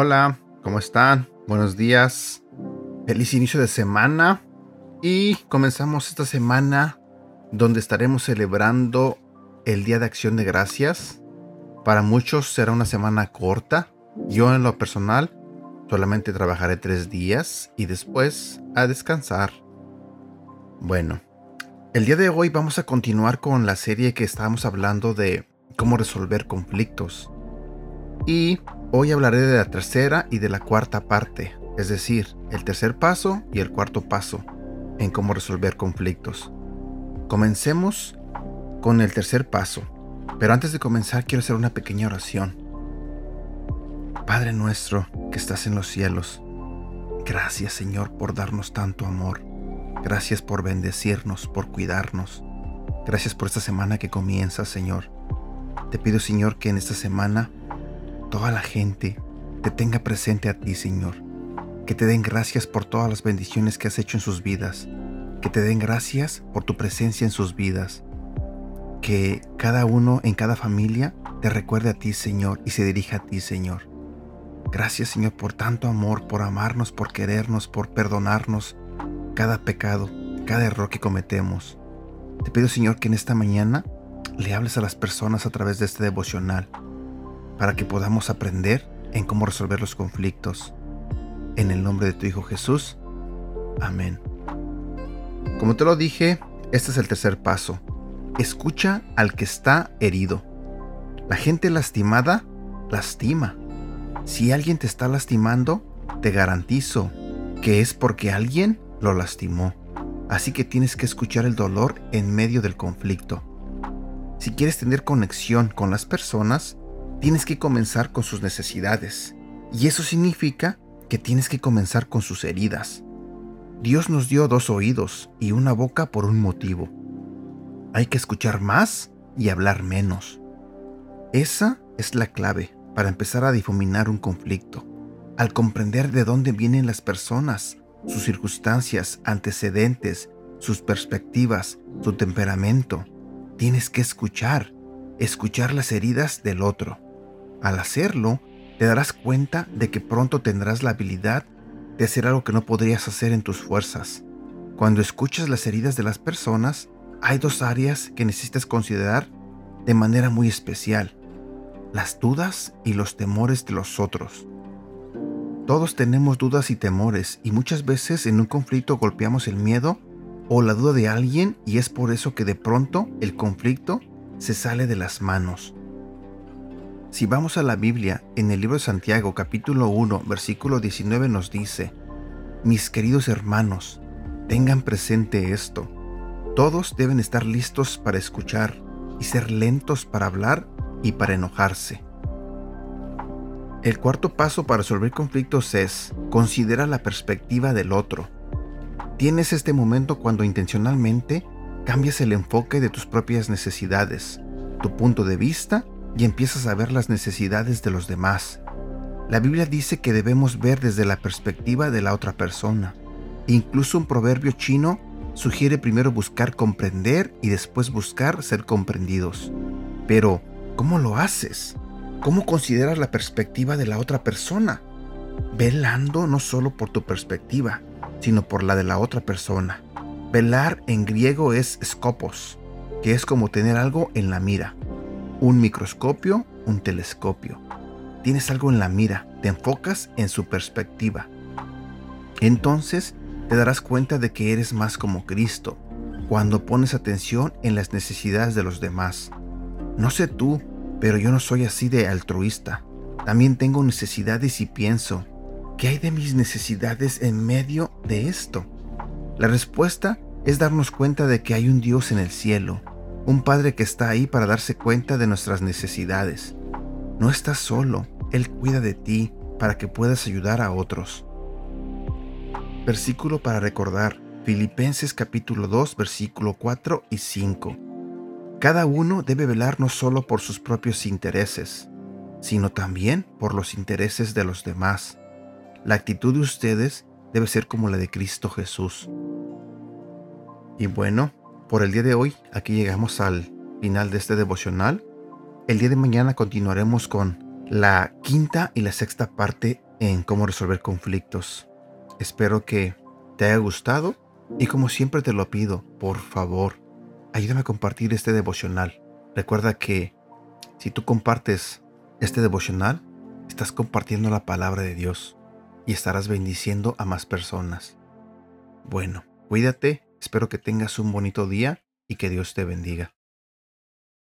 Hola, ¿cómo están? Buenos días. Feliz inicio de semana. Y comenzamos esta semana donde estaremos celebrando el Día de Acción de Gracias. Para muchos será una semana corta. Yo en lo personal solamente trabajaré tres días y después a descansar. Bueno, el día de hoy vamos a continuar con la serie que estábamos hablando de cómo resolver conflictos. Y hoy hablaré de la tercera y de la cuarta parte, es decir, el tercer paso y el cuarto paso en cómo resolver conflictos. Comencemos con el tercer paso, pero antes de comenzar quiero hacer una pequeña oración. Padre nuestro que estás en los cielos, gracias Señor por darnos tanto amor. Gracias por bendecirnos, por cuidarnos. Gracias por esta semana que comienza, Señor. Te pido, Señor, que en esta semana toda la gente te tenga presente a ti, Señor. Que te den gracias por todas las bendiciones que has hecho en sus vidas. Que te den gracias por tu presencia en sus vidas. Que cada uno en cada familia te recuerde a ti, Señor, y se dirija a ti, Señor. Gracias, Señor, por tanto amor, por amarnos, por querernos, por perdonarnos cada pecado, cada error que cometemos. Te pido, Señor, que en esta mañana le hables a las personas a través de este devocional para que podamos aprender en cómo resolver los conflictos. En el nombre de tu Hijo Jesús. Amén. Como te lo dije, este es el tercer paso. Escucha al que está herido. La gente lastimada lastima. Si alguien te está lastimando, te garantizo que es porque alguien lo lastimó. Así que tienes que escuchar el dolor en medio del conflicto. Si quieres tener conexión con las personas, tienes que comenzar con sus necesidades. Y eso significa que tienes que comenzar con sus heridas. Dios nos dio dos oídos y una boca por un motivo. Hay que escuchar más y hablar menos. Esa es la clave para empezar a difuminar un conflicto. Al comprender de dónde vienen las personas, sus circunstancias, antecedentes, sus perspectivas, su temperamento, tienes que escuchar, escuchar las heridas del otro. Al hacerlo, te darás cuenta de que pronto tendrás la habilidad de hacer algo que no podrías hacer en tus fuerzas. Cuando escuchas las heridas de las personas, hay dos áreas que necesitas considerar de manera muy especial. Las dudas y los temores de los otros. Todos tenemos dudas y temores y muchas veces en un conflicto golpeamos el miedo o la duda de alguien y es por eso que de pronto el conflicto se sale de las manos. Si vamos a la Biblia, en el libro de Santiago capítulo 1 versículo 19 nos dice, Mis queridos hermanos, tengan presente esto. Todos deben estar listos para escuchar y ser lentos para hablar y para enojarse. El cuarto paso para resolver conflictos es considera la perspectiva del otro. Tienes este momento cuando intencionalmente cambias el enfoque de tus propias necesidades, tu punto de vista y empiezas a ver las necesidades de los demás. La Biblia dice que debemos ver desde la perspectiva de la otra persona. Incluso un proverbio chino sugiere primero buscar comprender y después buscar ser comprendidos. Pero, ¿cómo lo haces? ¿Cómo consideras la perspectiva de la otra persona? Velando no solo por tu perspectiva, sino por la de la otra persona. Velar en griego es scopos, que es como tener algo en la mira un microscopio, un telescopio. Tienes algo en la mira, te enfocas en su perspectiva. Entonces te darás cuenta de que eres más como Cristo cuando pones atención en las necesidades de los demás. No sé tú, pero yo no soy así de altruista. También tengo necesidades y pienso, ¿qué hay de mis necesidades en medio de esto? La respuesta es darnos cuenta de que hay un Dios en el cielo un Padre que está ahí para darse cuenta de nuestras necesidades. No estás solo, Él cuida de ti para que puedas ayudar a otros. Versículo para recordar, Filipenses capítulo 2, versículo 4 y 5. Cada uno debe velar no solo por sus propios intereses. sino también por los intereses de los demás. La actitud de ustedes debe ser como la de Cristo Jesús. Y bueno, por el día de hoy, aquí llegamos al final de este devocional. El día de mañana continuaremos con la quinta y la sexta parte en cómo resolver conflictos. Espero que te haya gustado y como siempre te lo pido, por favor, ayúdame a compartir este devocional. Recuerda que si tú compartes este devocional, estás compartiendo la palabra de Dios y estarás bendiciendo a más personas. Bueno, cuídate, espero que tengas un bonito día y que Dios te bendiga.